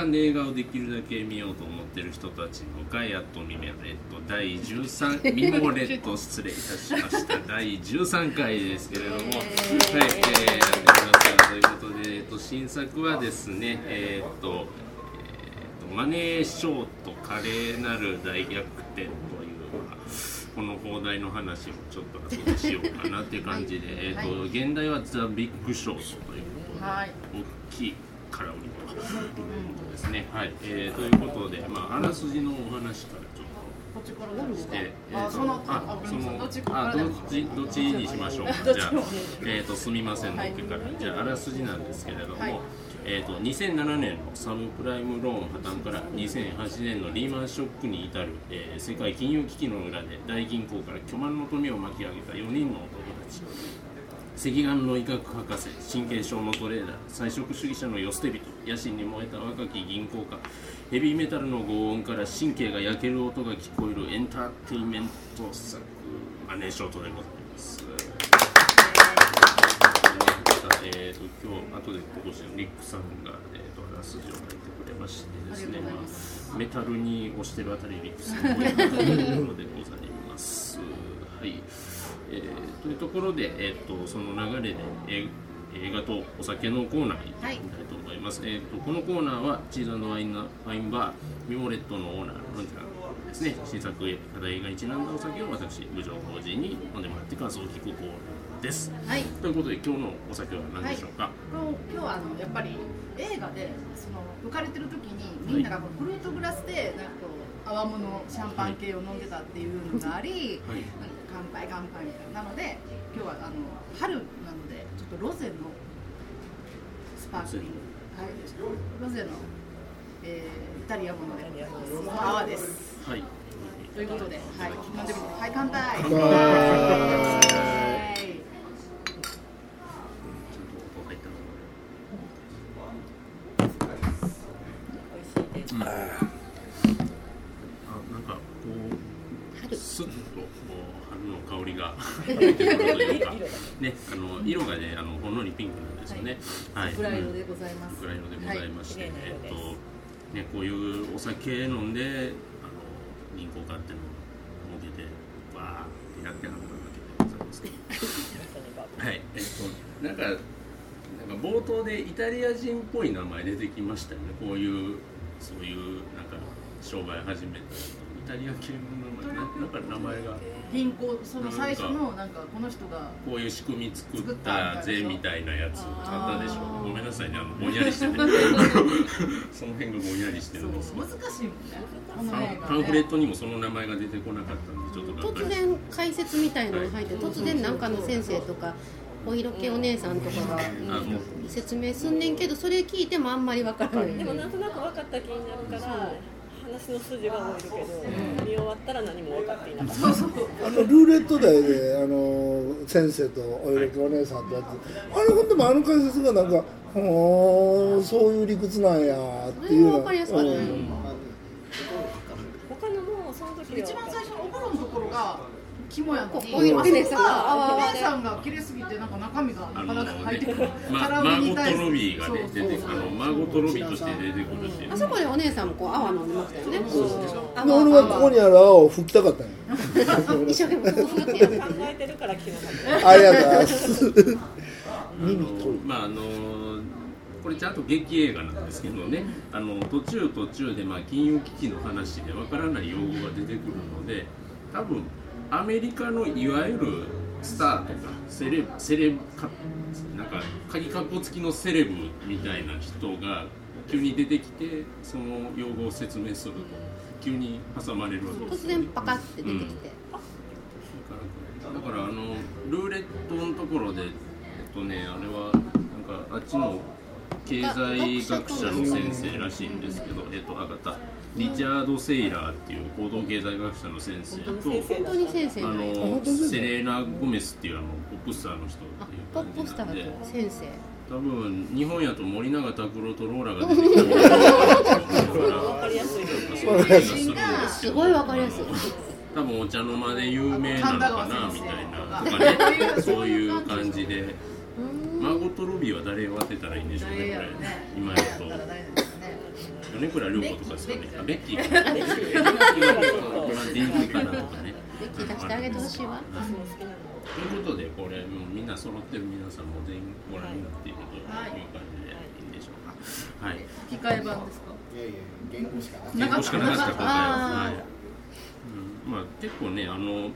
映画館で映画をできるだけ見ようと思ってる人たちのガイアとミメレット第13ミモレット失礼いたしました。第13回ですけれども、はい、えー、やってきましたということで、えっと、新作はですねえー、っと、えー、っとマネーショート華麗なる大逆転というこの放題の話をちょっと後でしようかなっていう感じで、はい、えーと、はい、現代はザ・ビッグショートということで、はい、大きい空売りということですね。はい、えー、ということで、まあ、あらすじのお話からちょっと。こっちから。して、えー、とそのあそのどっちどっちにしましょうか。じゃあえっ、ー、とすみません。の奥から、じゃああらすじなんですけれども。えーと、2007年のサブプライムローン破綻から2008年のリーマンショックに至る、えー、世界金融危機の裏で大銀行から巨万の富を巻き上げた4人の男たち赤眼の医学博士神経症のトレーダー菜食主義者の世捨て人野心に燃えた若き銀行家ヘビーメタルの轟音から神経が焼ける音が聞こえるエンターテインメント作マネーショートでございます。えーと、今日後でここしてリックさんが、えーと、あらすじを書いてくれましてですねまあ、メタルに押してるあたりリックさんもやったところでございます。はい、えー、というところで、えーと、その流れで、え映画とお酒のコーナーに行きたいと思います、はい、えーと、このコーナーはチーズワインファインバーミモレットのオーナーロンちゃんですね新作課題映画にちなんだお酒を私部長法人に飲んでもらって感想を聞くコーナーです。はい。ということで今日のお酒は何でしょうか？はい、今日はあのやっぱり映画でその浮かれてる時にみんながこのフルートグラスでなんかこう泡物シャンパン系を飲んでたっていうのがあり、はい、乾杯乾杯みたいな。なので今日はあの春なのでちょっとロゼのスパークリング。はい。ロゼの、えー、イタリアもので泡です。はい。ということで、はい、飲んでみて、はい、乾杯。乾杯あなんかこうスッとこう春の香りが ねあの色がねあのほんのりピンクなんですよね。はい。桜色でございます。桜色でございまして、はい、えっとねこういうお酒飲んであの銀行家っていうのをもけてわーってやってはるわけでございますけど。はい。えっとなんかなんか冒頭でイタリア人っぽい名前出てきましたよね。こういうそういうなんか商売始めたイタリア系の名前なんか名前が。銀行その最初のなんか。この人がこういう仕組み作ったぜみたいなやつあったでしょ。ごめんなさいね。あのぼんやりしてて。その辺がぼんやりしてるんです難しいもんね。パンフレットにもその名前が出てこなかったんでちょっと突然解説みたいなのが入って、はい、突然なんかの先生とかお色気お姉さんとかが、説明すんねんけどそれ聞いてもあんまり分からない、でもなんとなく分かった気になるから話の筋が多いけど、うん、見終わったら何も分かっていなかった。あのルーレット台であの先生とお色気お姉さんとやって。あれほんでもあの解説がなんかほそういう理屈なんやっていうの。分かりやすかった、うん、他のもその時一番最初のお風呂のところが肝やのに、お姉さんさんが綺麗すぎてなんか中身がなかなか入ってくる。ま、マーゴットロビーがね出てくるマーゴットロビーとして出てくるし。あそこでお姉さんもこう泡飲んでましたよね。俺はここにある泡を吹きたかった。一生懸命考えてるから聞なかった。ありがとうございます。まああのこれちゃんと劇映画なんですけどねあの途中途中でまあ金融危機の話でわからない用語が出てくるので多分アメリカのいわゆるスターとかセレブセレブかなんか鍵かっこ付きのセレブみたいな人が急に出てきてその用語を説明すると急に挟まれるわけです、ね、突然パカって出てきて、うん、だからあのルーレットのところでえっとねあれはなんかあっちの経済学者の先生らしいんですけどえっとあがたリチャード・セイラーっていう行動経済学者の先生とあのセレーナ・ゴメスっていうあのポップスターの人っていう。ポップスターと先生。多分日本やと森永卓郎とローラが出てきた分かすごい分かりやすい。多分お茶の間で有名なのかなみたい。なとかねそういう感じで。マーゴット・ロビーは誰を当てたらいいんでしょうねこれ。今やと。米倉涼子とかですかね。あベッキー。かベッキー。が電気かなとかね。ベッキー出してあげてほしいわ。ということでこれもうみんな揃ってる皆さんも全員ご覧になっているというはい感じでいいんでしょうか。はい。吹き替え版ですか？いやいや言語しかなかなかったはい。うん。まあ結構ねあの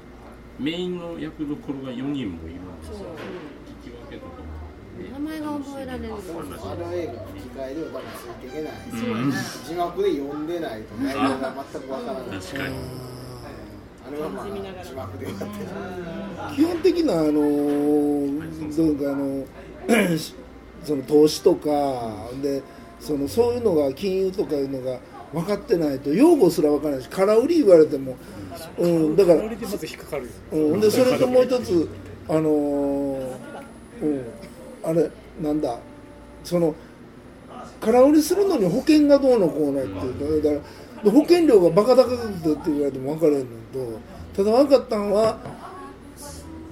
メインの役どころが4人もいるんですよ名前が覚えられるのあの映画の吹き替えでは多分ついていけない、うん字幕で読んでないと内容が全くわからない確かにあれはまあ字幕でやってる基本的なあのーどうかあのその投資とかでそのそういうのが金融とかいうのが分かってないと用語すら分からないし空売り言われても、うん、だから、うん、でそれともう一つあのーうん、あれなんだ？その空売りするのに保険がどうのこうのっていうかだから保険料がバカ高くてって言われても分からへんのとただ分かったのは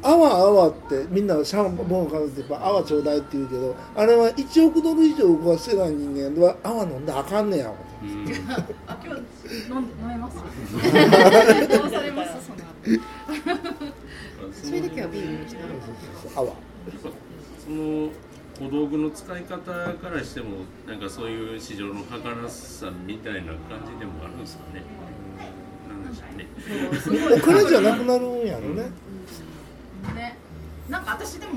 あわあわってみんなシャンボン買うってやっぱあわちょうだいって言うけどあれは1億ドル以上動かしてない人間はあわ飲んであかんねや今日飲んで飲めます？どうされます？その それだけはビールにしたあわその小道具の使い方からしてもなんかそういう市場の儚さみたいな感じでもあるんですかね。なんでしょうね。お金じゃなくなるんやろねねなんか私でも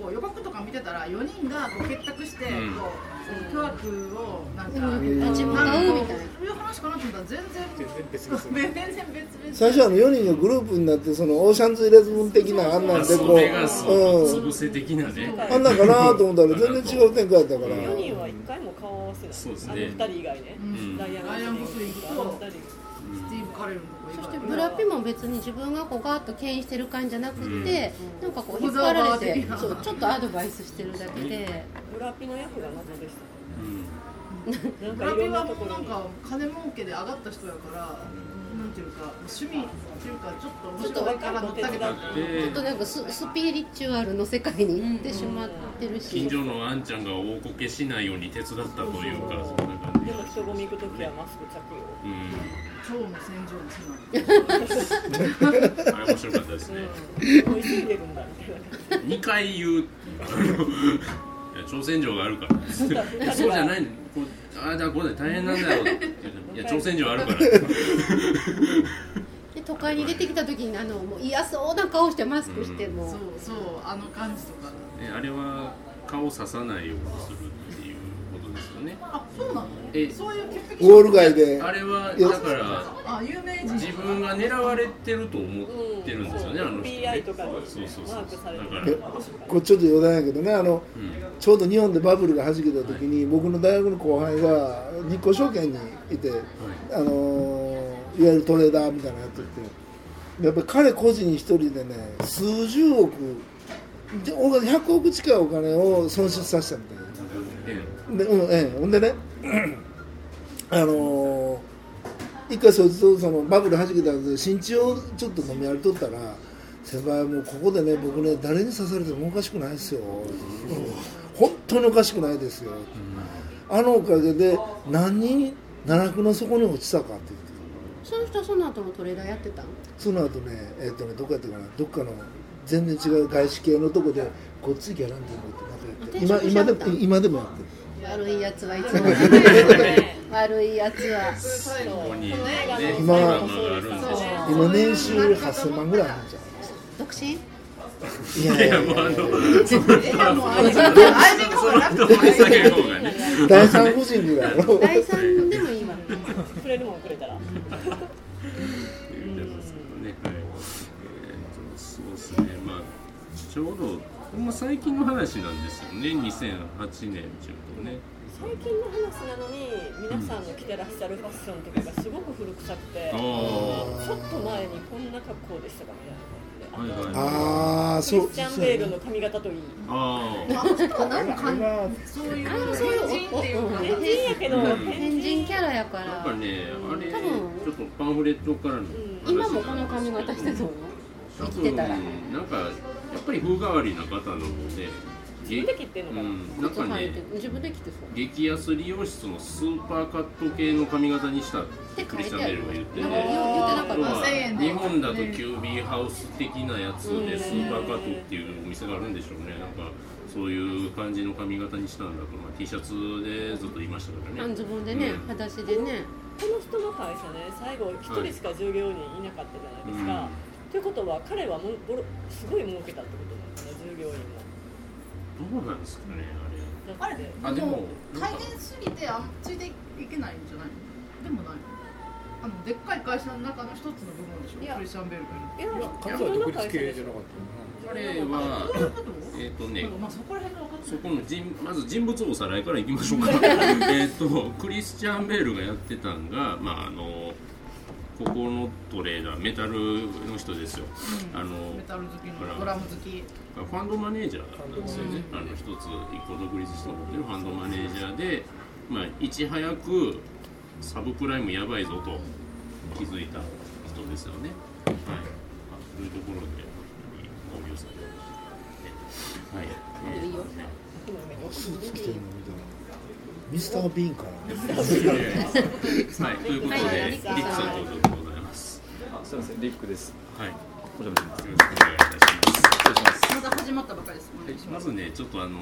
こう予告とか見てたら4人がこう結託して、うんこうその巨悪をなん。か、うん立ち向かうみたい。なそういう話かなと思ったら全然全然別々全然別々最初はあの4人のグループになってそのオーシャンズイレブン的なあんなんでこう、それがそううん、潰せ的なね。あんなんかなと思ったら全然違う展開やったから。4人は一回も顔合わせない。そうですね。あの2人以外ね、ん。ダイアン・ダイアンゴスリングとあの二人スティーブ・カレルのとこ以そ外してブラピも別に自分がこうガーッと牽引してる感じじゃなくて、うん。なんかこう引っ張られてそうちょっとアドバイスしてるだけで。ブラピの役が謎でしたうん なんブラピかいろんなはもうなんか金儲けで上がった人やから、なんていうか趣味っていうかちょっと面ちょっと白いから乗ったっていうちょっとなんかススピリチュアルの世界に行ってしまってるし、近所のあんちゃんが大こけしないように手伝ったというかそん。な感じでも人混み行くときはマスク着用うん。超無洗浄のあれ面白かったですね。うん、もう急いでるんだみたいな2回言う。あのいや挑戦状があるから。そうじゃないの。こうあじゃあこれ大変なんだよ。って言ういや挑戦状あるから。で都会に出てきた時にあのもう嫌そうな顔してマスクしても、そうそうあの感じとか。ねあれは顔刺さないようにするっていうね。あそうなの？えそういう潔癖ウォール街で。あれはだからあ有名人。自分が狙われてると思ってるんですよね、あの人ね。PI とかにそうそうそうマークされてる。だから。えこれちょっと余談やけどねあの、ん。ちょうど日本でバブルが弾けた時に、僕の大学の後輩が日興証券にいて、あのーいわゆるトレーダーみたいなのやっててやっぱり彼個人一人でね数十億で俺が100億近いお金を損失させたみたいな。えで,、うんええ、ほんでね、あのー一回そいつとそのバブル弾けたんで新地をちょっと飲み歩いとったら先輩もうここでね僕ね誰に刺されてもおかしくないですよ、うん本当におかしくないですよ、あのおかげで何人奈落の底に落ちたかって言ってその人はその後もトレーダーやってたん？その後ねえっ、とねどこやったかなどっかの全然違う外資系のとこでこっちギャランティーって今今でも今でもやってる。悪いやつはいつも。悪いやつは今今年収8000万ぐらいあるんじゃん独身？いやいや。いやいやもうあの第三夫人ぐらいの第三でもいいわ。くれるもんくれたらちょうど、まあ、最近の話なんですよね、2008年中とね。最近の話なのに皆さんの着てらっしゃるファッションとかがすごく古臭くてあちあょっと前にこんな格好でしたかみたいなはいはい。ああそうクリスチャン・ベールの髪型といい。ああなんかそういうそういう変人っていうか変人やけど変人キャラやかあ、なんらかね、あれ、ち多分ょっとパンフレットからの話今もこの髪型してたの？生きてたら。なんか、やっぱり風変わりな方なので、自分で切ってんのかな、うん、なんかね自分で着てそう。激安理容室のスーパーカット系の髪型にしたってクリスチャン・ベルが言っててなんか言言ってなかった。要は1000円で。日本だと QBハウス的なやつでスーパーカットっていうお店があるんでしょうね。なんかそういう感じの髪型にしたんだと、まあ、T シャツでずっと言いましたからね。半ズボンでね、うん。裸足でね。この人の会社ね最後一人しか従業員いなかったじゃないですか、ということは彼はもうボロすごい儲けたってことなんですね従業員も。どうなんですかねあれ。あれあでも大変すぎてあんついていけないんじゃない？のでもない。あのでっかい会社の中の一つの部分でしょ？クリスチャン・ベルがいや彼は独立系じゃなかった彼はどういうことえっ、とねまあそこら辺が分かってそこの人まず人物おさらいからいきましょうか。えっとクリスチャン・ベールがやってたんがまああのここのトレーダーメタルの人ですよ、あのメタル好きほら。のドラム好き。ファンドマネージャー。なんですよね、あの一つ一個独立して持ってるファンドマネージャーで、まあ、いち早くサブプライムやばいぞと気づいた人ですよね。はい、あというところでご了承い。ただきましたね。はい、いいよスミスター・ビーンかなはい、ということで、はいリックさん登場でございます。すみません、リックです。はい、よお邪魔します。ろしくお願いいたします。失礼します。まだ始まったばかりですお願いしまずね、ちょっとあの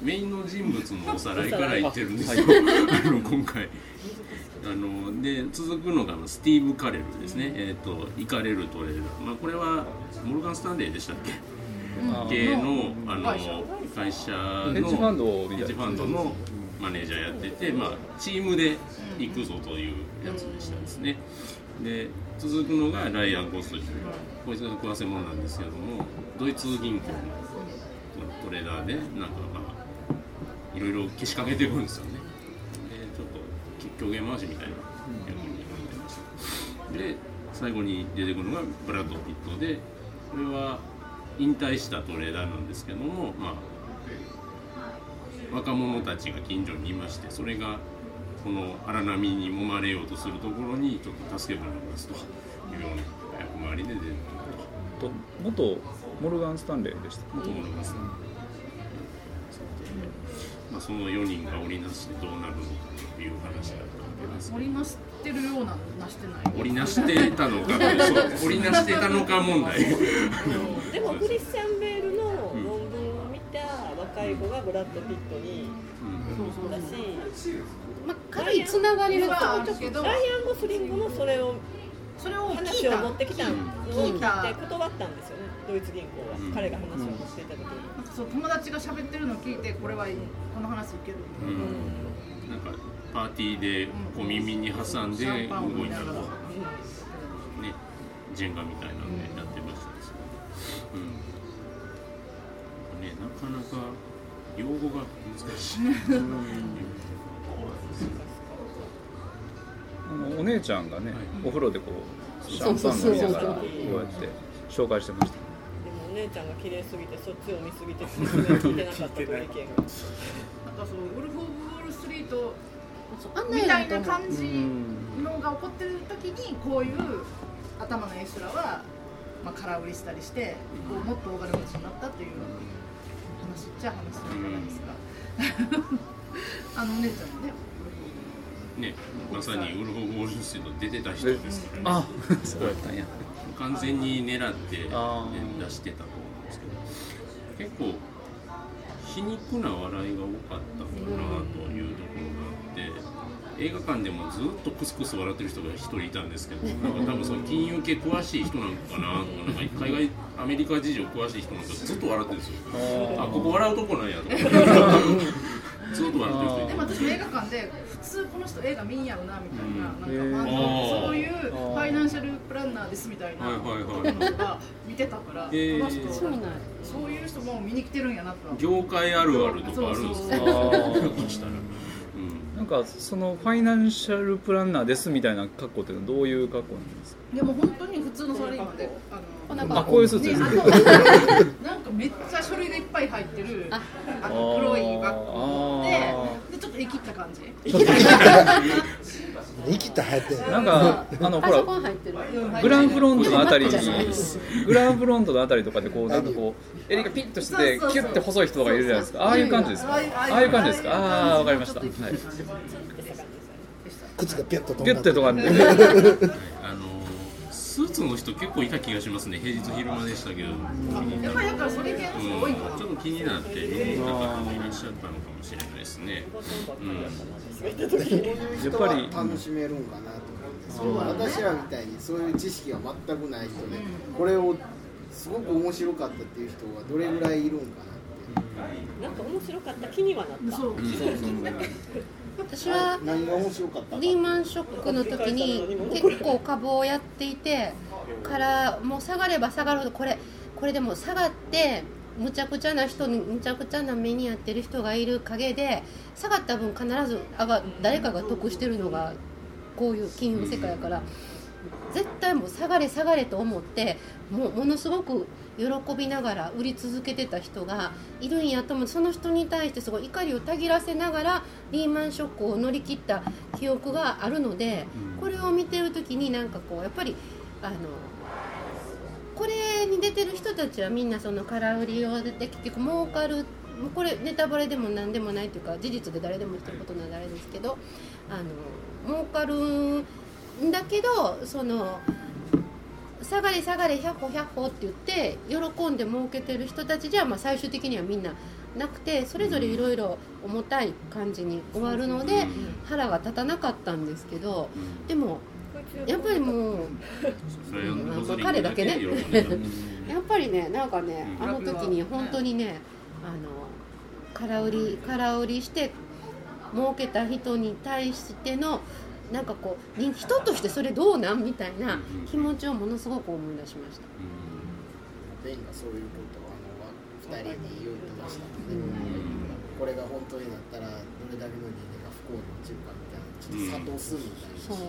メインの人物のおさらいから言ってるんですよ。あの今回。あので続くのがあのスティーブ・カレルですね、えっ、とイカレルトレーダー、まあ、これはモルガン・スタンレーでしたっけ、あー系のあの会社のヘッジファンドのマネージャーやってて、まあ、チームで行くぞというやつでしたですね。で続くのがライアン・ゴスリーこいつが食わせ者なんですけどもドイツ銀行のトレーダーでなんかまあいろいろけしかけてくるんですよね。でちょっと狂言回しみたいな役になってました。で最後に出てくるのがブラッド・ピットでこれは引退したトレーダーなんですけども、まあ、若者たちが近所にいましてそれがこの荒波に揉まれようとするところにちょっと助け舟を出すというような役回りで出てくると。元モルガン・スタンレーでした。と思います、まあ、その4人が織りなしてどうなるのかという話だったわけです。織りなしてるようななしてない。織りなしてたのか 織りなしてたのか問題。でもクリスチャン・ベい子がブラッド・ピットにだしまあ軽いつながりはあるけどライアン・ゴスリングもそれをそれを聞い話をた持ってきたのを聞いて断ったんですよね。ドイツ銀行は、うん。彼が話を持っていた時に、なんかそう友達が喋ってるのを聞いてこれはいいこの話受けるうん。なんかパーティーで小耳に挟んで動いたと、ね、ジェンガみたいなんでやってましたですけど、うん。ね、なかなか用語が難しい。お姉ちゃんがね、はいお風呂でこうシャンパン飲みながらこうやって紹介してました。でもお姉ちゃんが綺麗すぎてそっちを見すぎて聞いてなかったという意見がなんかそうウルフ・オブ・ウォール・ストリートみたいな感じのが起こってる時にこういう頭のエスラは、まあ、空売りしたりしてこうもっと大金持ちになったっていう話っちゃ話じゃないですか。あのお姉ちゃんもねね、まさにウルフ・ウォール・ストリート出てた人ですからね。あ、そうやったんや。完全に狙って、出してたと思うんですけど結構皮肉な笑いが多かったのかなというところがあって映画館でもずっとクスクス笑ってる人が一人いたんですけどなんか多分その金融系詳しい人なのかなとかなんか海外アメリカ事情詳しい人なんかずっと笑ってるんですよ。あここ笑うとこなんやとか。ずっと笑ってる人でも私も映画館で普通この人映画見んやろなみたいな,、うん。なんか、そういうファイナンシャルプランナーですみたいなはいはいはい。男の人が見てたから、へー。この人そうなんや。そういう人も見に来てるんやなと。は業界あるあるとかあるんですか？たら、うん、なんかそのファイナンシャルプランナーですみたいな格好っていうのはどういう格好なんですか？でも本当に普通のサラリーマンであのあ、こういうスーツです。なんかめっちゃ書類がいっぱい入ってるああの黒いバッグを持ってあでちょっと生きった感じ生きた入って。るなんか あのほらグランフロントのあたりグランフロントのあたりとかでこうなんかこう襟がピッとしててキュッて細い人がいるじゃないですか。ああいう感じですか？ああいう感じ。ですか？ああわかりました。はい。靴がピュッと飛んだ。ッてとかねあのスーツの人結構いた気がしますね。平日昼間でしたけど。やっぱりだからそれ系の人多いうん。ちょっと気になって見に行った方もいらっしゃったのかもしれないですね。やっぱり。楽しめるんかなとそう私らみたいにそういう知識が全くない人で、これをすごく面白かったっていう人がどれぐらいいるんかなって。なんか面白かった気にはなった。そう私は何が面白かったか。リーマンショックの時に結構株をやっていてからもう下がれば下がるほどこれこれでも下がってむちゃくちゃな人にむちゃくちゃな目に遭ってる人がいる陰で下がった分必ず上が誰かが得してるのがこういう金融世界やから絶対もう下がれ下がれと思ってもうものすごく喜びながら売り続けてた人がいるんやと思う。その人に対してすごい怒りをたぎらせながらリーマンショックを乗り切った記憶があるのでこれを見てる時になんかこうやっぱりあのこれに出てる人たちはみんなその空売りを出て結局儲かるこれネタバレでも何でもないというか事実で誰でも言ってることならあれですけどあの儲かるんだけどその下がれ下がれ100歩100歩って言って喜んで儲けてる人たちじゃまあ最終的にはみんななくてそれぞれいろいろ重たい感じに終わるので腹が立たなかったんですけどでもやっぱりもう彼だけね。やっぱりねなんかねうん。あの時に本当にねあの空売り空売りして儲けた人に対してのなんかこうに人としてそれどうなん？みたいな気持ちをものすごく思い出しました。ベンがそういうことをあの2人に言ってましたので、これが本当になったらどれだけの人間が不幸に陥るかみたいなちょっと諭すみたいな、そう。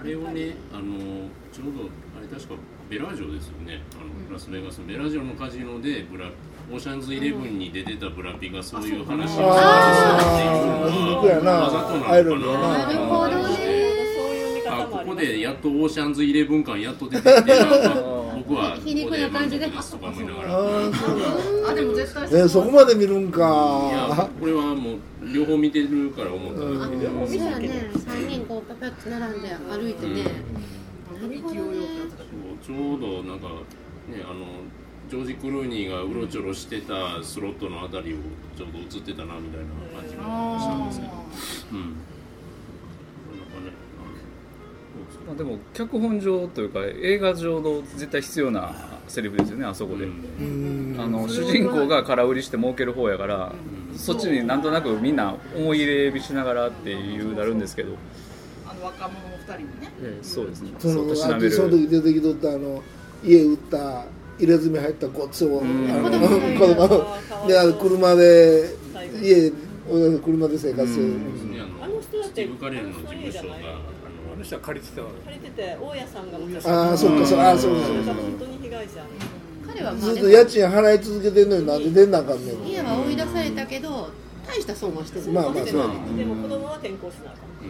あれをね、あのちょうどあれ確かベラジオですよね、あのラスベガスのベラジオのカジノでブラオーシャンズイレブンに出てたブラピがそういう話をしてあーそうやなわざとなのかな。なるほどね。そういう見あここでやっとオーシャンズイレブン感やっと出てきてあ僕はでとか思いながら。あでも絶対えそこまで見るんいやかこれはもう両方見てるから思ったんですけど、そうやね。3人こうパパッと並んで歩いてね、なるほどねちょうどなんかねあのジョージ・クルーニーがうろちょろしてたスロットのあたりをちょうど映ってたなみたいな感じがしたんですけど、うん。まあでも脚本上というか映画上の絶対必要なセリフですよねあそこで、うん。あの主人公が空売りして儲ける方やから、そっちになんとなくみんな思い入れしながらっていうなるんですけど、あの若者二人にね。ええそうですね。そのそうとしなその時出てきとったあの家売った入れ墨入ったごっつを、ん。あの子供であの車で家車で生活する、あの人だってスティーブ・カレルの事務所がああの人は借りてた借りてて大家さんが昔ああそっかそうああそうかそ本当に被害者彼はまあずっと家賃払い続けてんのになんで出んなあかんねん家は追い出されたけど大した損はしてるまあまあそう。でも子供は転校しなあかん。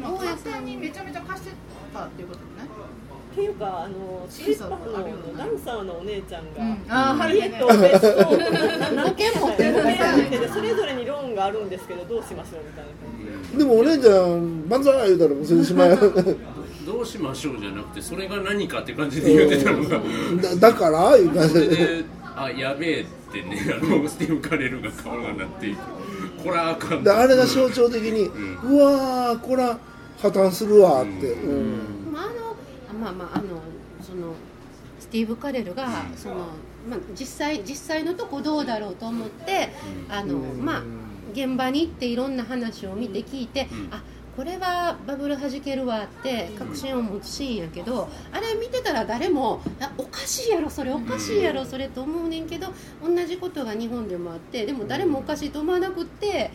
でも簡単にめちゃめちゃ貸してたっていうことねっていうかあのスリッパのダンサーのお姉ちゃんが、ああ家と別荘と保険持ってててそれぞれにローンがあるんですけどどうしましょうみたいな感じで。でもお姉ちゃん万歳言うたらもうそれでしまい。どうしましょうじゃなくてそれが何かって感じで言ってたのが。だだから？いう感そじで。れであやべえってねあのスティーブ・カレルが顔がなっていく。これはあかんであれが象徴的に、うわーこれは破綻するわって、うんまあまあまああのそのスティーブ・カレルがその、まあ、実際実際のとこどうだろうと思ってあの、まあ現場に行っていろんな話を見て聞いて、あこれはバブル弾けるわって確信を持つシーンやけどあれ見てたら誰もあおかしいやろそれおかしいやろそれと思うねんけど同じことが日本でもあってでも誰もおかしいと思わなくって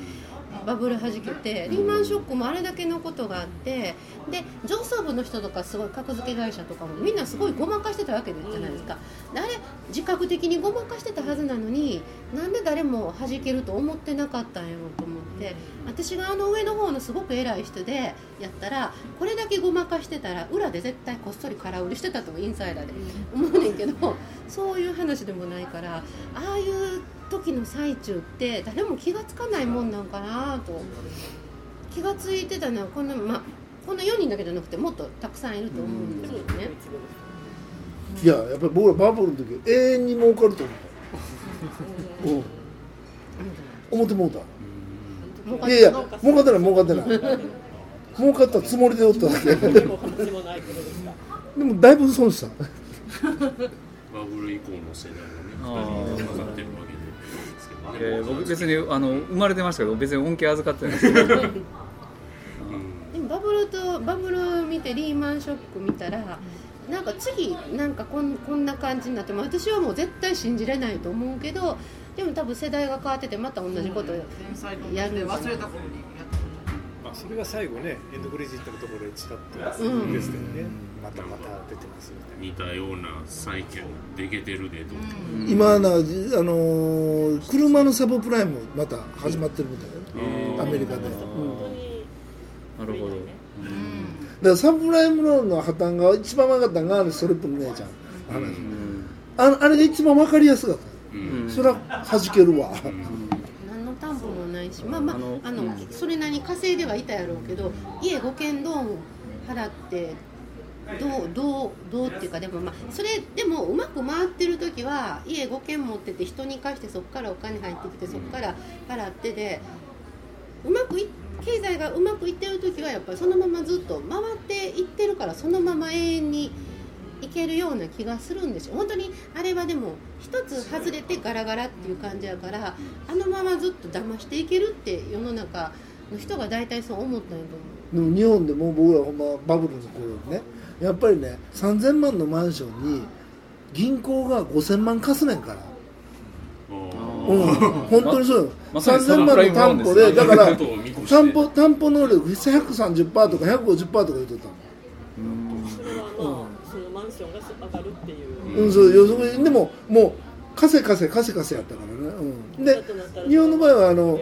バブル弾けてリーマンショックもあれだけのことがあってで上層部の人とかすごい格付け会社とかもみんなすごいごまかしてたわけじゃないですか。であれ自覚的にごまかしてたはずなのになんで誰も弾けると思ってなかったんやろうと思ってて私があの上の方のすごく偉い人でやったらこれだけごまかしてたら裏で絶対こっそり空売りしてたとインサイダーで思うねんけどそういう話でもないからああいう時の最中って誰も気が付かないもんなんかなと。気が付いてたのはこの,、まあ、この4人だけじゃなくてもっとたくさんいると思うんですよね。いややっぱり僕らバブルの時永遠に儲かると思う、うん、思ってもうた。いやいや儲かってない儲かってない。儲かったつもりでおっただけ。でもだいぶ損した。バブル以降の世代がね2人かかってるわけえー、僕別にあの生まれてましたけど別に恩恵預かってないです。け どでもバブルとバブル見てリーマンショック見たらなんか次なんかこんこんな感じになっても私はもう絶対信じれないと思うけどでも多分世代が変わっててまた同じことやる。忘れた頃にまあそれが最後ねエンドクレジットのところでちらっとうん。ですけどね、またまた出てますみたいな似たような債券でけてるでと、うん、今なあのー、車のサブプライムまた始まってるみたいな、アメリカで、うん、なるほど、だからサブプライムローンの破綻が一番分かったのがあのストレップの姉ちゃん話、うん、ああれが一番分かりやすかった、うん、それは弾けるわ、しまあまああのそれなりに稼いではいたやろうけど家5軒ローン払ってどうどうどうっていうかでもまあそれでもうまく回ってる時は家5軒持ってて人に貸してそこからお金入ってきてそこから払ってでうまくい経済がうまくいってる時はやっぱりそのままずっと回っていってるからそのまま永遠にいけるような気がするんですよ。本当にあれはでも一つ外れてガラガラっていう感じやからあのままずっと騙していけるって世の中の人が大体そう思ったんやと思う。でも日本でも僕らほんまバブルの頃にねやっぱりね3000万のマンションに銀行が5000万貸すねんから。うん、本当にそうよ、ま、3000万の担保でだから担保担保能力130%とか150%とか言ってたのそれはまあ、そのマンションが上がるっていううんそう予測でももう貸せ貸せ貸せ貸せやったからね、うん、で日本の場合はあの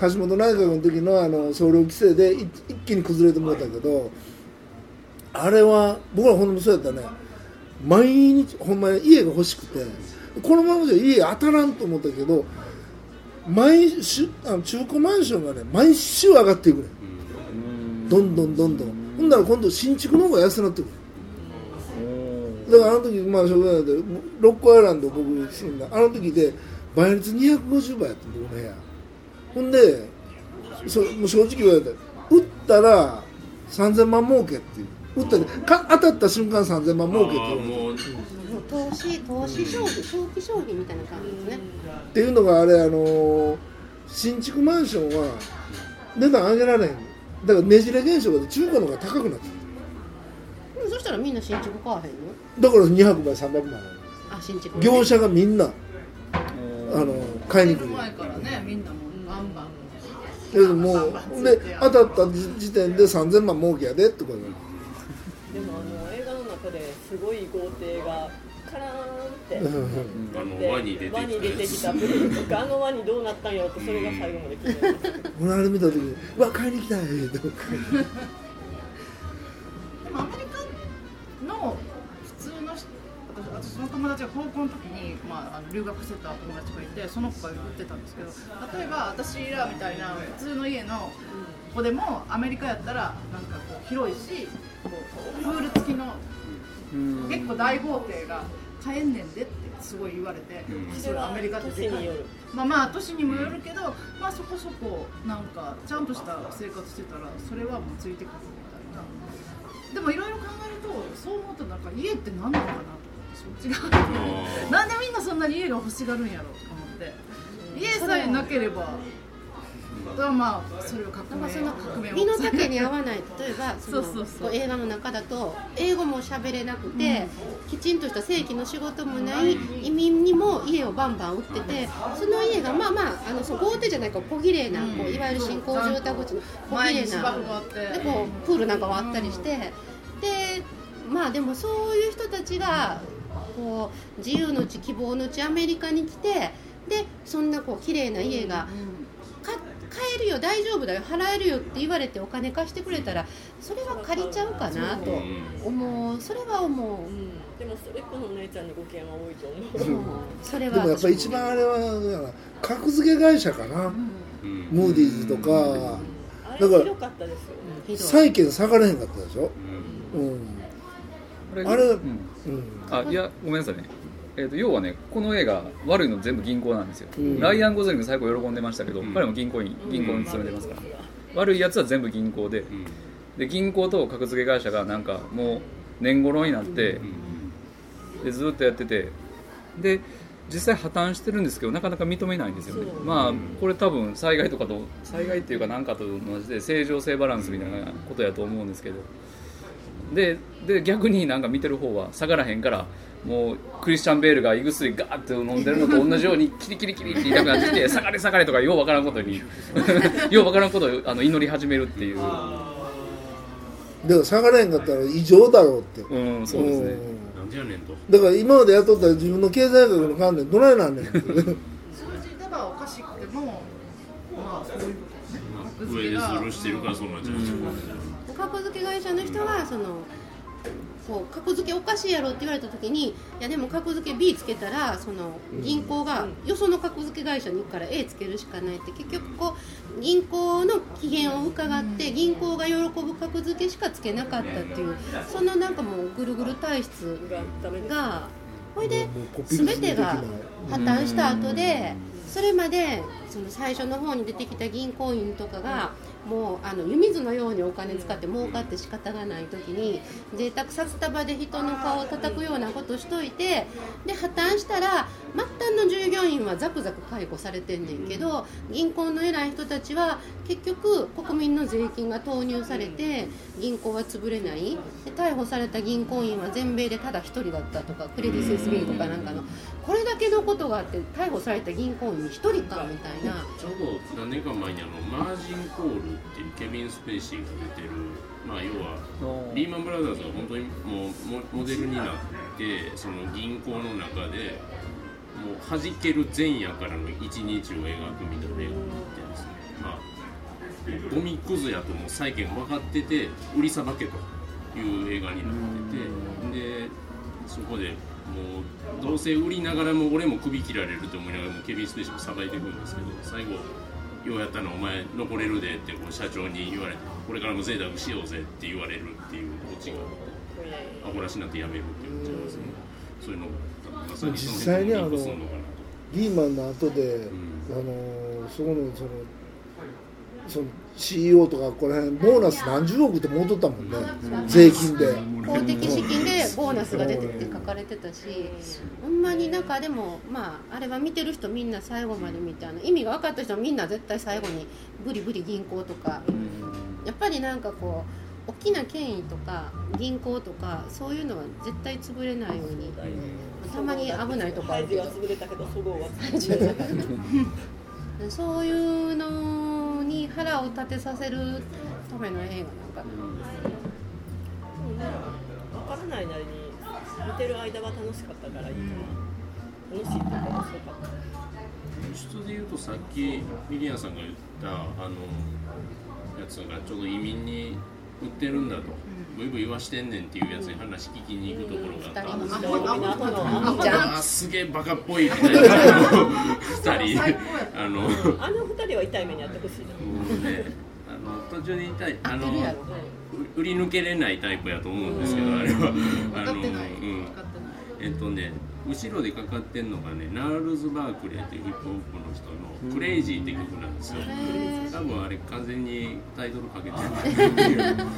橋本内閣の時のあの総量規制で一気に崩れてもらったけどあれは僕らほんまそうやったね。毎日ほんまに家が欲しくてこのままじゃ家当たらんと思ったけど毎週あの中古マンションがね毎週上がっていくね。どんどんどんどん。ほんなら今度新築の方が安くなってくるだからあの時まあしょうがない。けどロックアイランド僕住んだ。あの時で倍率250倍やった僕の部屋。ほんでそもう正直言われて売ったら3000万儲けっていう。打ったか当たった瞬間3000万儲けって言われて。投資投資商品長期商品みたいな感じですね。っていうのがあれあの新築マンションは値段上げられへん。だからねじれ現象が中古の方が高くなってるそしたらみんな新築買わへんの？だから200倍300万あ新築、ね、業者がみんなあの買いに来る。前からねみんなもバンバンでもうで当たった時点で3000万儲けやでってことでもあの映画の中ですごい豪邸がカラーンって。あの輪に出てきた輪に出てきたブルーとかあの輪にどうなったんやろってそれが最後まで気になります俺あれ見た時に「うわ買いに来たい」でもア達が高校の時に、まあ、あの留学してた友達がいてその子が言ってたんですけど例えば私らみたいな普通の家の子でもアメリカやったらなんかこう広いしこうプール付きの結構大豪邸が買えんねんでってすごい言われて、それアメリカってによる。まあまあ年にもよるけど、まあそこそこなんかちゃんとした生活してたらそれはもうついてくるみたいな。でもいろいろ考えるとそう思うとなんか家って何なのかなとそっちがなんでみんなそんなに家が欲しがるんやろと思って。家さえなければまあ。それを革命その身の丈に合わない。例えば そのそうそうそう。映画の中だと英語も喋れなくて、きちんとした正規の仕事もない移民にも家をバンバン売っててその家がまあまああのそう豪邸じゃないから小綺麗な、こういわゆる新興住宅地の小綺麗なでこうプールなんかもあったりして、でまあでもそういう人たちがこう自由の地希望の地アメリカに来てでそんなこう綺麗な家がか買えるよ大丈夫だよ払えるよって言われてお金貸してくれたらそれは借りちゃうかなと思う。それは思う、うん。でもそれっ子のお姉ちゃんのご機嫌は多いと思う。うん。それは。でもやっぱり一番あれは格付け会社かな、うん。ムーディーズとか、あれだからひどかったですよひどい。債券下がれへんかったでしょ、うん。うん。ああれうん、うん、あいやごめんなさいね。えー、と要はねこの映画悪いの全部銀行なんですよ、うん。ライアン・ゴズリング最後喜んでましたけど、うん。彼も銀行員銀行に勤めてますから、悪いやつは全部銀行でうん。で銀行と格付け会社がなんかもう年頃になって、うんでずっとやっててで実際破綻してるんですけどなかなか認めないんですよね。まあこれ多分災害とかと災害っていうか何かと同じで正常性バランスみたいなことやと思うんですけどでで逆になんか見てる方は下がらへんからもうクリスチャン・ベールが胃薬ガーッて飲んでるのと同じように キリキリキリって痛くなってきて下がれ下がれとかようわからんことにようわからんことをあの祈り始めるっていうだから下がれへんかったら異常だろうって、うんそうですねだから今までやっとった自分の経済学の観念どないなんねんって数字ではおかしくてもまあそういうこと上でズルしてるからそうなっちゃう格付け会社の人がそのこう格付けおかしいやろって言われた時にいやでも格付け B つけたらその銀行がよその格付け会社に行くから A つけるしかないって結局こう銀行の機嫌を伺って銀行が喜ぶ格付けしかつけなかったっていうそのなんかもうぐるぐる体質がほいで全てが破うん綻した後でそれまでその最初の方に出てきた銀行員とかがもうあの湯水のようにお金使って儲かって仕方がない時に贅沢札束で人の顔を叩くようなことしといてで破綻したら末端の従業員はザクザク解雇されてんねんけど銀行の偉い人たちは結局国民の税金が投入されて銀行は潰れない。で逮捕された銀行員は全米でただ1人だったとかクレディ・スイス銀行かなんかのこれだけのことがあって逮捕された銀行員1人かみたいな。ちょうど何年か前にあのマージンコールっていうケビン・スペーシーが出てる。まあ要はリーマンブラザーズが本当にもうモモデルになってその銀行の中でもう弾ける前夜からの一日を描くみたいな映画になってですね。まあゴミくずやともう債権が分かってて売りさばけという映画になってて。でそこでもうどうせ売りながらも俺も首切られると思いながらもうケビン・スペーシーもさばいていくんですけど最後ようやったのお前残れるでってこう社長に言われてこれからも贅沢しようぜって言われるっていうオチがアホらしになって。やめるっていうオチなんですねそういうのまさに実際にあのリーマンの後で、ん。あのそこのそのその CEO とかここら辺ボーナス何十億って戻ったもんね、税金で。公的資金でボーナスが出てって書かれてたしほんまになんかでもまああれは見てる人みんな最後まで見てあの意味が分かった人はみんな絶対最後にブリブリ銀行とかやっぱりなんかこう大きな権威とか銀行とかそういうのは絶対潰れないように。たまに危ないとこあるけど そごういうのに腹を立てさせるための映画なんか。な。分からないなりに見てる間は楽しかったからいいかな。楽しいっていうか面白かった輸出で言うとさっきミリアンさんが言ったあのやつがちょうど移民に売ってるんだと、ブイブイ言わしてんねんっていうやつに話聞きに行くところがあった。あーすげえバカっぽいみたいな。2人。あの。もあの二人は痛い目にあってほしいな。うね。あの途中で言いあの売り抜けれないタイプやと思うんですけどあれは。あ分かのってない。うん。分かってない。えっとね後ろでかかってんのがねナールズ・バークレーっていうヒップホップの人の「クレイジー」って曲なんですよ。多分あれ完全にタイトルかけてるっていうとこ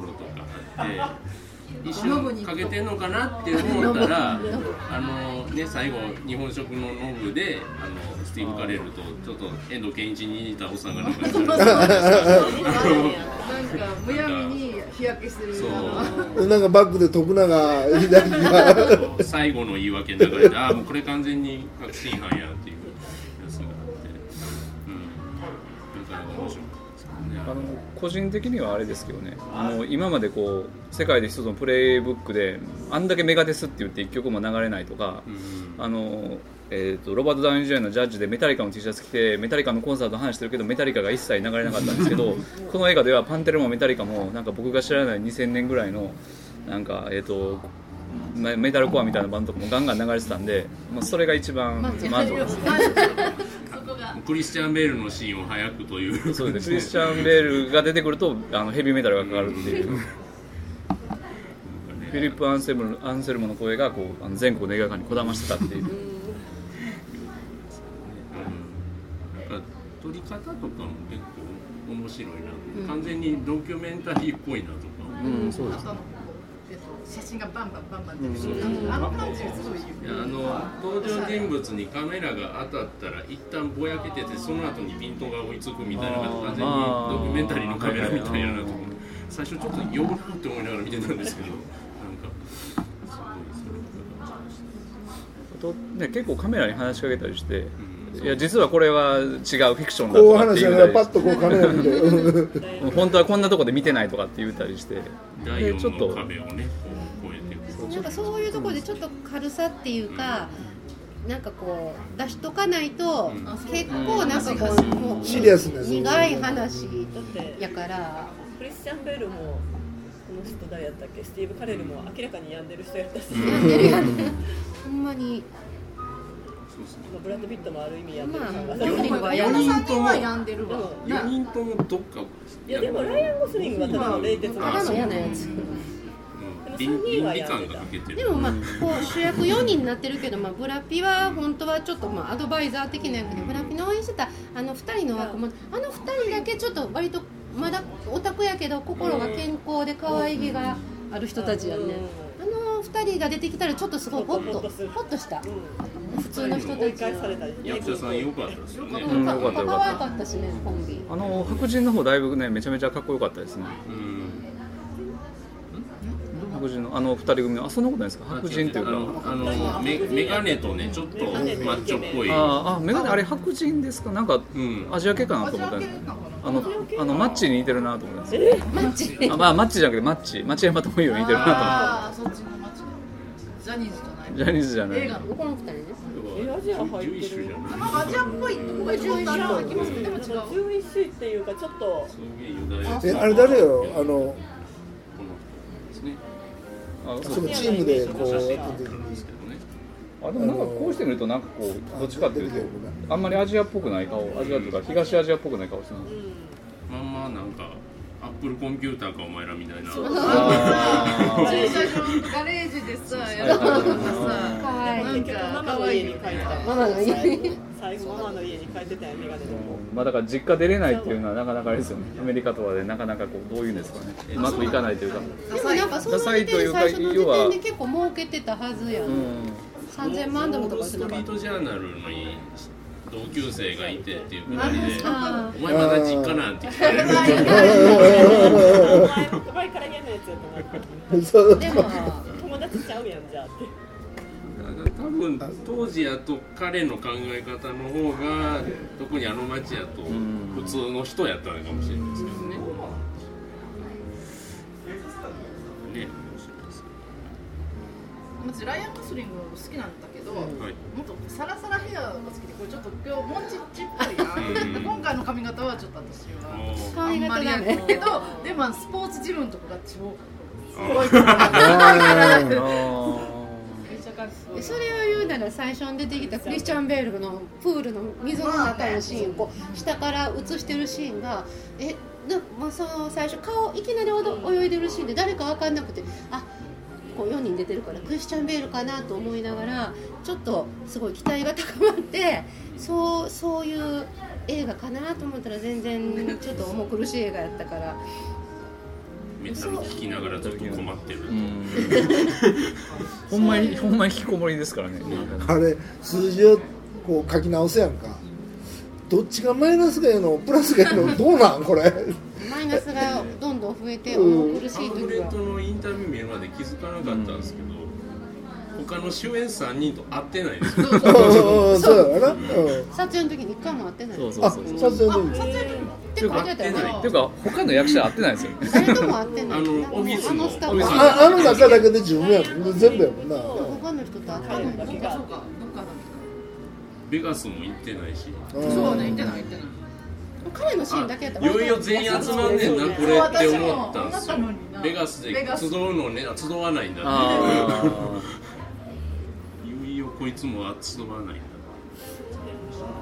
ろと 一瞬かけてんのかなって思ったら あのね最後日本食のノブであのスティーブ・カレルとちょっと遠藤健一に似たおっさんがなんかむやみに日焼けしてるそう。なんかバックで徳永左が最後の言い訳の中でああもうこれ完全に確信犯やっていうやつがあって。うん。なかなか面白かったですけどねあの個人的にはあれですけどね。あの今までこう世界で一つのプレイブックであんだけメガデスって言って一曲も流れないとかうんあのえー、とロバート・ダウニー・ジュニアのジャッジでメタリカの T シャツ着てメタリカのコンサートの話してるけどメタリカが一切流れなかったんですけど この映画ではパンテルもメタリカもなんか僕が知らない2000年ぐらいのなんか、えー、とメメタルコアみたいなバンドとかもガンガン流れてたんで、まあ、それが一番満足ですクリスチャン・ベールのシーンを早くという。そうです。クリスチャン・ベールが出てくるとあのヘビーメタルがかかるっていう。フィリップ・アンセルムアンセルモの声がこうあの全国の映画館にこだましてたっていう。撮り方とかも結構面白いな、完全にドキュメンタリーっぽいなとか、うんそうですあのえっと写真がバンバンバンバン出てくる。あの感じすごいあの登場人物にカメラが当たったら一旦ぼやけててその後にピントが追いつくみたいな感じ完全にドキュメンタリーのカメラみたいやなと思って最初ちょっと呼ぶなって思いながら見てたんですけどなんかすごいそれと、ね、結構カメラに話しかけたりして、うんいや実はこれは違うフィクションだこうとかって言うたりパッとこうカメラ見てうん。本当はこんなとこで見てないとかって言ったりして。ちょっ4のと壁をねこう越えていくなんかそういうところでちょっと軽さっていうか、なんかこう出しとかないと、うん。結構なんかこう、もうシリアスな苦い話だってやからクリスチャン・ベールもこの人誰やったっけ？スティーブ・カレルも明らかに病んでる人やったし、やってるやん。ね ほんまにブラッド・ピットもある意味や山さんには病んでるわ。4人ともどっかいやでもライアン・ゴスリングはただの冷徹な。ただの嫌なやつでもまあこう主役4人になってるけど、まあ、ブラピは本当はちょっとまあアドバイザー的な役でブラピの応援してたあの2人の枠もあの2人だけちょっと割とまだオタクやけど心が健康で可愛げがある人たちやね。あの2人が出てきたらちょっとすごいホッとホッとした普通の人たち返されたり役者さん良かったですよね。うんよかった。よかった可愛かったしねコンビ。あの白人の方だいぶねめちゃめちゃかっこよかったですね。うん。白人のあの二人組のあそんなことないですか？白人っていうか。あのあのメメガネとねちょっとマッチョっぽい。ああメガネあれ白人ですか？なんかうん。アジア系かなと思ったんですけど。あのあのマッチに似てるなと思ったんです。よマッチ？あまあマッチじゃなくてマッチ。町山智博に似てるなああそっちの街ねジャニーズと。思ってジャニーズじゃない。映画のこの2人ねえアジア入ってる？11種じゃなんかアジアっぽいとこがちょっとある。ような気もするでも違う11種っていうかちょっと。えあれ誰よ？あの。このですね。あそのチームでこうやっててなんですけどね。あでもなんかこうしてみるとなんかこうどっちかっていうとあんまりアジアっぽくない顔。アジアというか東アジアっぽくない顔してます。まん。まなんかアップルコンピューターかお前らみたいな。あ 駐車場ガレージでさやったとかさ可愛い結局ママ可の家に帰った。なママの家に最後ママの家に帰ってたよメガネでーまあだから実家出れないっていうのはなかなかあれですよね。アメリカとかでなかなかこうどういうんですかね。う。まくいかないというか。でもなんかその時点で最初の時点で結構儲けてたはずやん、うん。3000万ドルとかウォールストリートジャーナルに同級生がいてっていうくだりであ「お前まだ実家なん?」て聞かれる？お前前から嫌なやつやと思って。そうーでも友達ちゃうやんじゃあって多分当時やと彼の考え方の方が特にあの町やとん普通の人やったのかもしれないですけどね。ね。私ライアン・ゴスリング好きなんだもっとサラサラヘアが好きでこれちょっと今日モンチッチっぽいやんうん。今回の髪型はちょっと私はもあんまりや髪型だねけどでもスポーツジムのとこが超うすごいあーめっちゃかっこいいそれを言うなら最初に出てきたクリスチャン・ベールのプールの水の中のシーンこう下から映してるシーンがえで、まあ、その最初顔いきなり泳いでるシーンで誰か分かんなくてあこう4人出てるからクリスチャン・ベールかなと思いながらちょっとすごい期待が高まってそうそういう映画かなと思ったら全然ちょっと重苦しい映画やったから。メタル聞きながらずっと困ってる。うん。ほんまにほんまに引きこもりですからね。あれ数字をこう書き直すやんか。どっちがマイナスがいいの？プラスがいいの？どうなん？これ。マイナスが増えてうん。重苦しい時はパンフレットのインタビュー見るまで気づかなかったんですけど、他の主演3人と会ってないですよ。うんそうう。ん、撮影の時に一回も会ってないそうそう。あそうそう撮影の時って書いてあったよねっていうか他の役者会ってないですよ。ね誰とも会ってないあのオフィスのあのスタッフああの中だけで十分やもん全部やもんな。他の人と会ってない彼だけがそうか。どっかだベガスも行ってないし。そうね行ってない行ってない彼のシーンだけやったらいよいよ全員集まんねんなこれって思ったんですよ。ベガスで集うのね集わないんだあいよいよこいつも集わないんだ。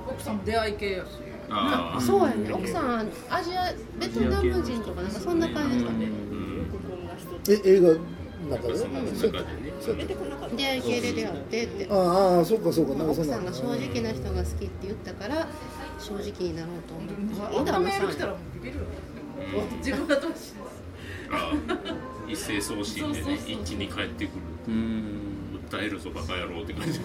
奥さんも出会い系やし。ああそうやね。奥さんアジアベトナム人とかなんかそんな感じ。でしたね映画出会い系で出会ってってああそうかそうか。なんかそんな。奥さんが正直な人が好きって言ったから正直になろうと思ってあんなメール来たらもうビビるよ自分がどうしああ一斉送信でね一気に帰ってくる訴えるぞバカ野郎って感じで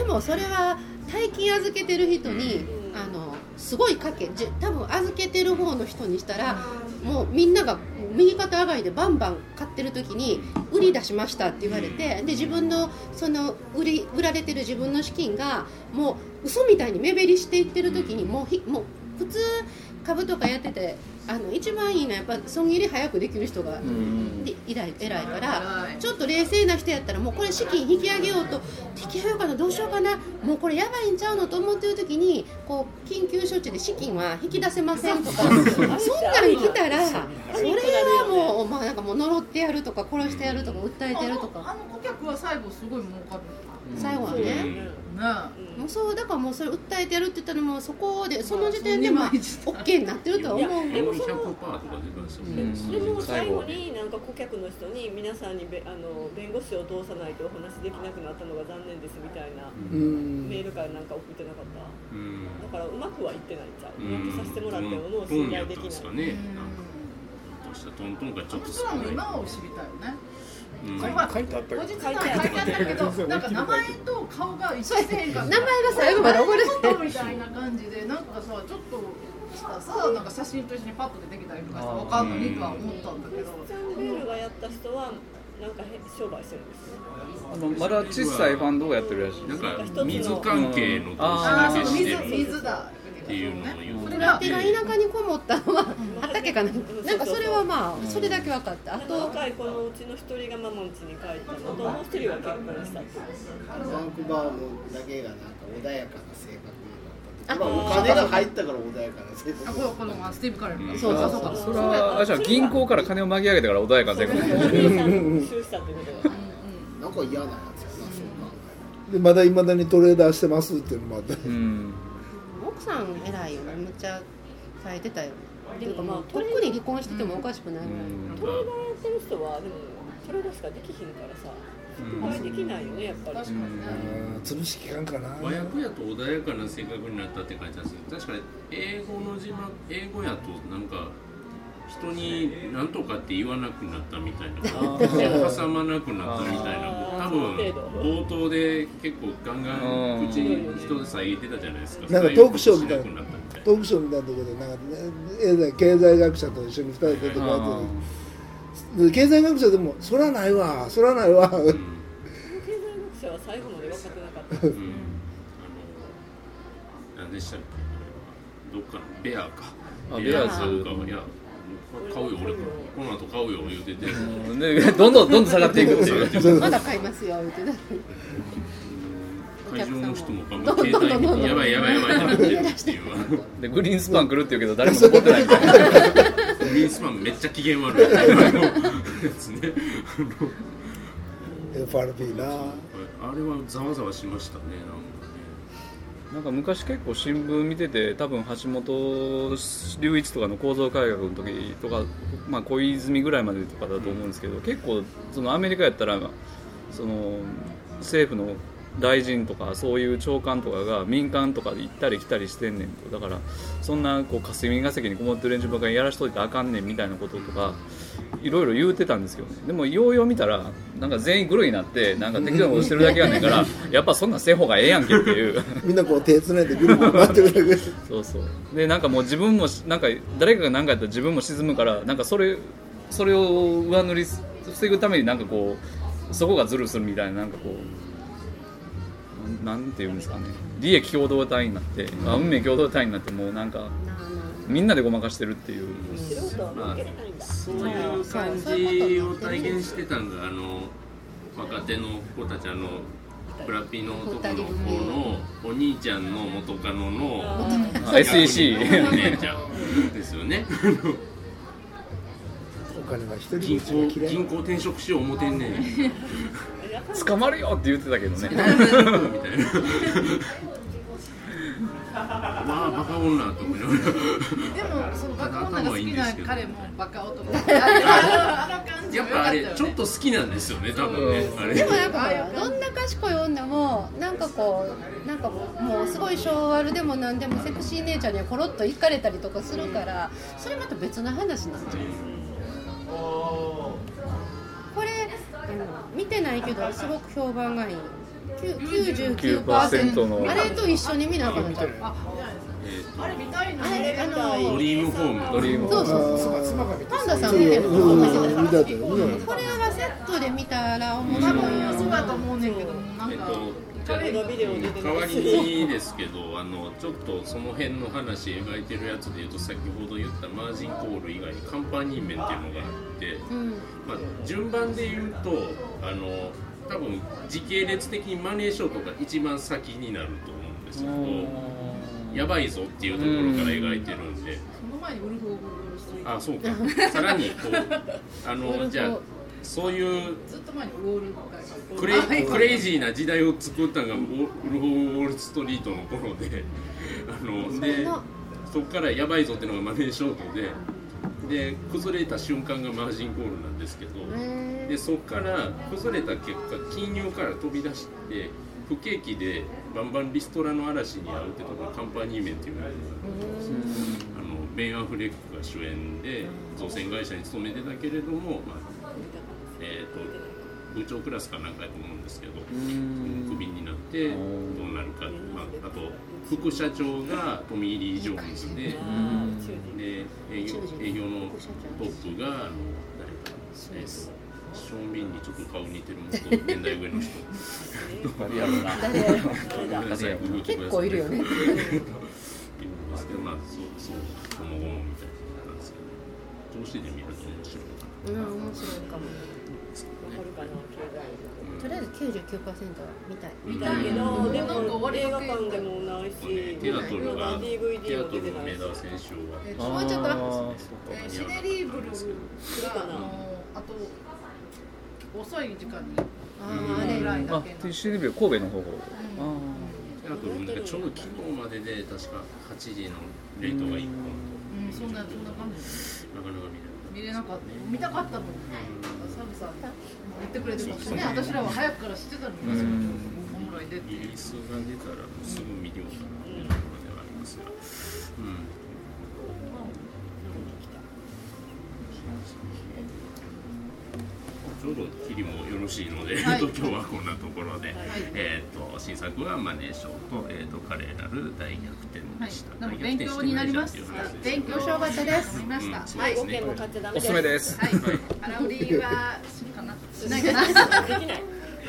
でもそれは大金預けてる人にあのすごい賭け。多分預けてる方の人にしたらもうみんなが右肩上がりでバンバン買ってる時に売り出しましたって言われてで自分のその売り売られてる自分の資金がもう嘘みたいに目減りしていってる時にもうひもう普通株とかやっててあの一番いいのはやっぱ損切り早くできる人が偉い偉いからちょっと冷静な人やったらもうこれ資金引き上げようと引き上げようかなどうしようかなもうこれやばいんちゃうのと思ってる時にこう緊急処置で資金は引き出せませんとか そんなん来たらそれはもうまあなんかもう呪ってやるとか殺してやるとか訴えてやるとか。あの顧客は最後すごい儲かる。最後はねねもうそうだからもうそれ訴えてやるって言ったらもうそこでその時点でまあ OK になってるとは思う。でも400%そのでも最後になんか顧客の人に皆さんにべあの弁護士を通さないとお話できなくなったのが残念ですみたいなうん。メールからなんか送ってなかった。うん。だからうまくはいってないんちゃう？うん。うまくさせてもらってももうトン信頼できない。ねなんかどうしたトントンがちょっとあの人らの今を知りたいよねうん。それは書いてあった後日談書いてあったけどなんか名前と顔が一致せへんか名前が最後まで覚えれてみたいな感じでなんかさちょっとしたさなんか写真と一緒にパッと出てきたりとかしてわかんのにとは思ったんだけど。クリスチャン・ベールがやった人はなんかへ商売してるんですねあのまだ小さいファンドをやってるらしいなんか水関係の投ああ資だけしてる。水だっていうのを言うそれが手が田舎にこもったのは畑かななんかそれはまあそれだけ分かった。あと若い子のうちの一人がママん家に帰ったのともう一人は結婚したってバンクバームだけがなんか穏やかな性格になったお金が入ったから穏やかな性あ格このこのスティーブ・カレンがそうそう。そうかそれはあじゃあ銀行から金を巻き上げてから穏やかな生活なんか嫌なやつやなそう考えでまだいまだにトレーダーしてますっていうのもあってうん奥さん偉いよね。むっちゃされてたよね。でもまあとっくに離婚しててもおかしくない。ぐらい、トレーダーかやってる人はでもトレーダーしかできひんからさお会いできないよねやっぱり。確かにねあー潰しきかんかな。和訳やと穏やかな性格になったって書いてある。んですけど確かに英語の字幕英語やとなんか人に何とかって言わなくなったみたいな。挟まなくなったみたいな。多分冒頭で結構ガンガン口に人で遮ってたじゃないですか。なんかトークショーみたいな。トークショーみたいなところでなんか、ね、経済学者と一緒に二人で出てもらってで経済学者でも「そらないわそらないわ」うん経済学者は最後まで分かってなかった。うん。あの何でしたっけどっかのベアか。あベアーズかいや買うよ俺この後買うよ言うてて。うん。でどんどんどんどん下がっていくっていう。まだ買いますよ言ってた。会場の人もバンバン携帯見てやばいやばいやばいってうでグリーンスパン来るって言うけど誰も残ってない。みたいなグリーンスパンめっちゃ機嫌悪い。FRP な。あれはざわざわしましたねなんか昔結構新聞見てて多分橋本龍一とかの構造改革の時とか、まあ、小泉ぐらいまでとかだと思うんですけど結構そのアメリカやったらその政府の大臣とかそういう長官とかが民間とかで行ったり来たりしてんねんと。だからそんなこう霞が関にこもってる連中ばっかりやらしといてあかんねんみたいなこととかいろいろ言うてたんですけどねでもようよう見たらなんか全員グルになってなんか適当なことしてるだけやねんからやっぱそんなんせん方がええやんけっていう。みんなこう手つないでぐるぐる回ってるだけそうそう。でなんかもう自分もしなんか誰かが何かやったら自分も沈むからなんかそれそれを上塗りす防ぐためになんかこうそこがズルするみたいななんかこうなんなんていうんですかね。利益共同体になって、あ運命共同体になってもうなんかみんなでごまかしてるっていう。まあそういう感じを体現してたんがあの若手の子たちあのブラピの男の子のお兄ちゃんの元カノのあ SEC お姉ちゃんですよね。お金が一人行銀行転職しよう思ってんねん捕まるよって言ってたけどね。みたいなまあバカ女と思いながらでもそのバカ女が好きな彼もバカ男あの感じ。やっぱあれちょっと好きなんですよね多分ねあれ。でもなんかどんな賢い女もなんかこうなんかもうすごい性悪でも何でもセクシー姉ちゃんにはコロッと行かれたりとかするからそれまた別の話なんじゃないこれでも見てないけどすごく評判がいい99%のあれと一緒に見なかんのじゃんえーとあれ見たいなあれあのドリームホームドリームそうそうあ妻が見てパンダさん見てるうん見たねこれはセットで見たら面多白い分そうだと思うねんけどなんかえっとじゃあ彼がビデオ出て代わりにですけどあのちょっとその辺の話描いてるやつでいうと先ほど言ったマージンコール以外にカンパニー面っていうのがあって、うんまあ、順番で言うとあの多分時系列的にマネーショートが一番先になると思うんですけどやばいぞっていうところから描いてるんで。その前にウルフ・オブ・ウォール・ストリートあそうか。さらにこう あのじゃあそういうずっと前にウォールクレイクレイジーな時代を作ったのがウルフ・ォール・ストリートの頃であのでそこからやばいぞっていうのがマネーショートでで崩れた瞬間がマージンコールなんですけどへでそこから崩れた結果金融から飛び出して不景気でバンバンリストラの嵐に遭うってところがカンパニー面っていうのがあるあのベン・アフレックが主演で造船会社に勤めてたけれども、まあえー、と部長クラスかなんかやと思うんですけどクビになってどうなるか、まあ、あと副社長がトミー・リー・ジョーンズでで営業営業のトップがあの誰か、えーと正面にちょっと顔似てるもっと年代上の人。やろごめんな。さいググってくださ結構いるよね。いるんですけどまあそうそうその後もみたいなんですけど調子で見ると面白いかうん面白いかも。わかるかな経済とりあえず99%は見たい。見たけど、でなんか終わりも映画館でもないし、ねテアトルが DVD も出てないしルのメダ選手は。えもうちょっとあーそうか。えーシネリーブルがあのあと遅い時間にあーあれぐらいだあけ TC レビュー神戸の方法。テアトルもなんかちょうど昨日までで確か8時のレートが1本うんそんなそんな感じとなかなか見れなかっ見れなかった見たかったの。にサブさん言ってくれてたしね。私らは早くから知ってたのに。ねおもろいでってたリリースが出たらすぐ見ようかなというところではありますがうんちょうど切りもよろしいので、はい。え っと今日はこんなところで、えっと新作はマネーショーと,、えっと華麗なる大逆転はい。でした、でも勉強になりました。勉強しようかったです。なりました、はいうん。そうですね。5件も買っちゃダメおすすめです。はい荒売りはするかな。しない。かなできない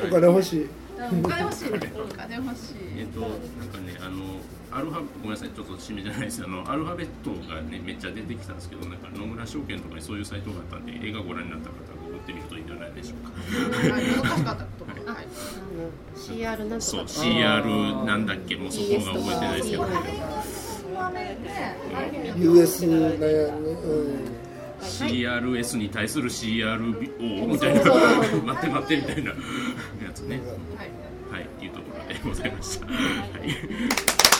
お金欲しい。お金欲しい。お金欲しい。えっとなんかねあのアルファごめんなさいちょっと締めじゃないです。あのアルファベットがねめっちゃ出てきたんですけどなんか野村証券とかにそういうサイトがあったんで映画ご覧になった方ってみるといいんじゃないでしょうか。はい難しかったことがはい CR なんとかそう CR なんだっけもうそこが覚えてないですけど。US なんやねうん CRS に対する CRO みたいな。待って待ってみたいなやつね。はい。はい。っていうところでございました。はい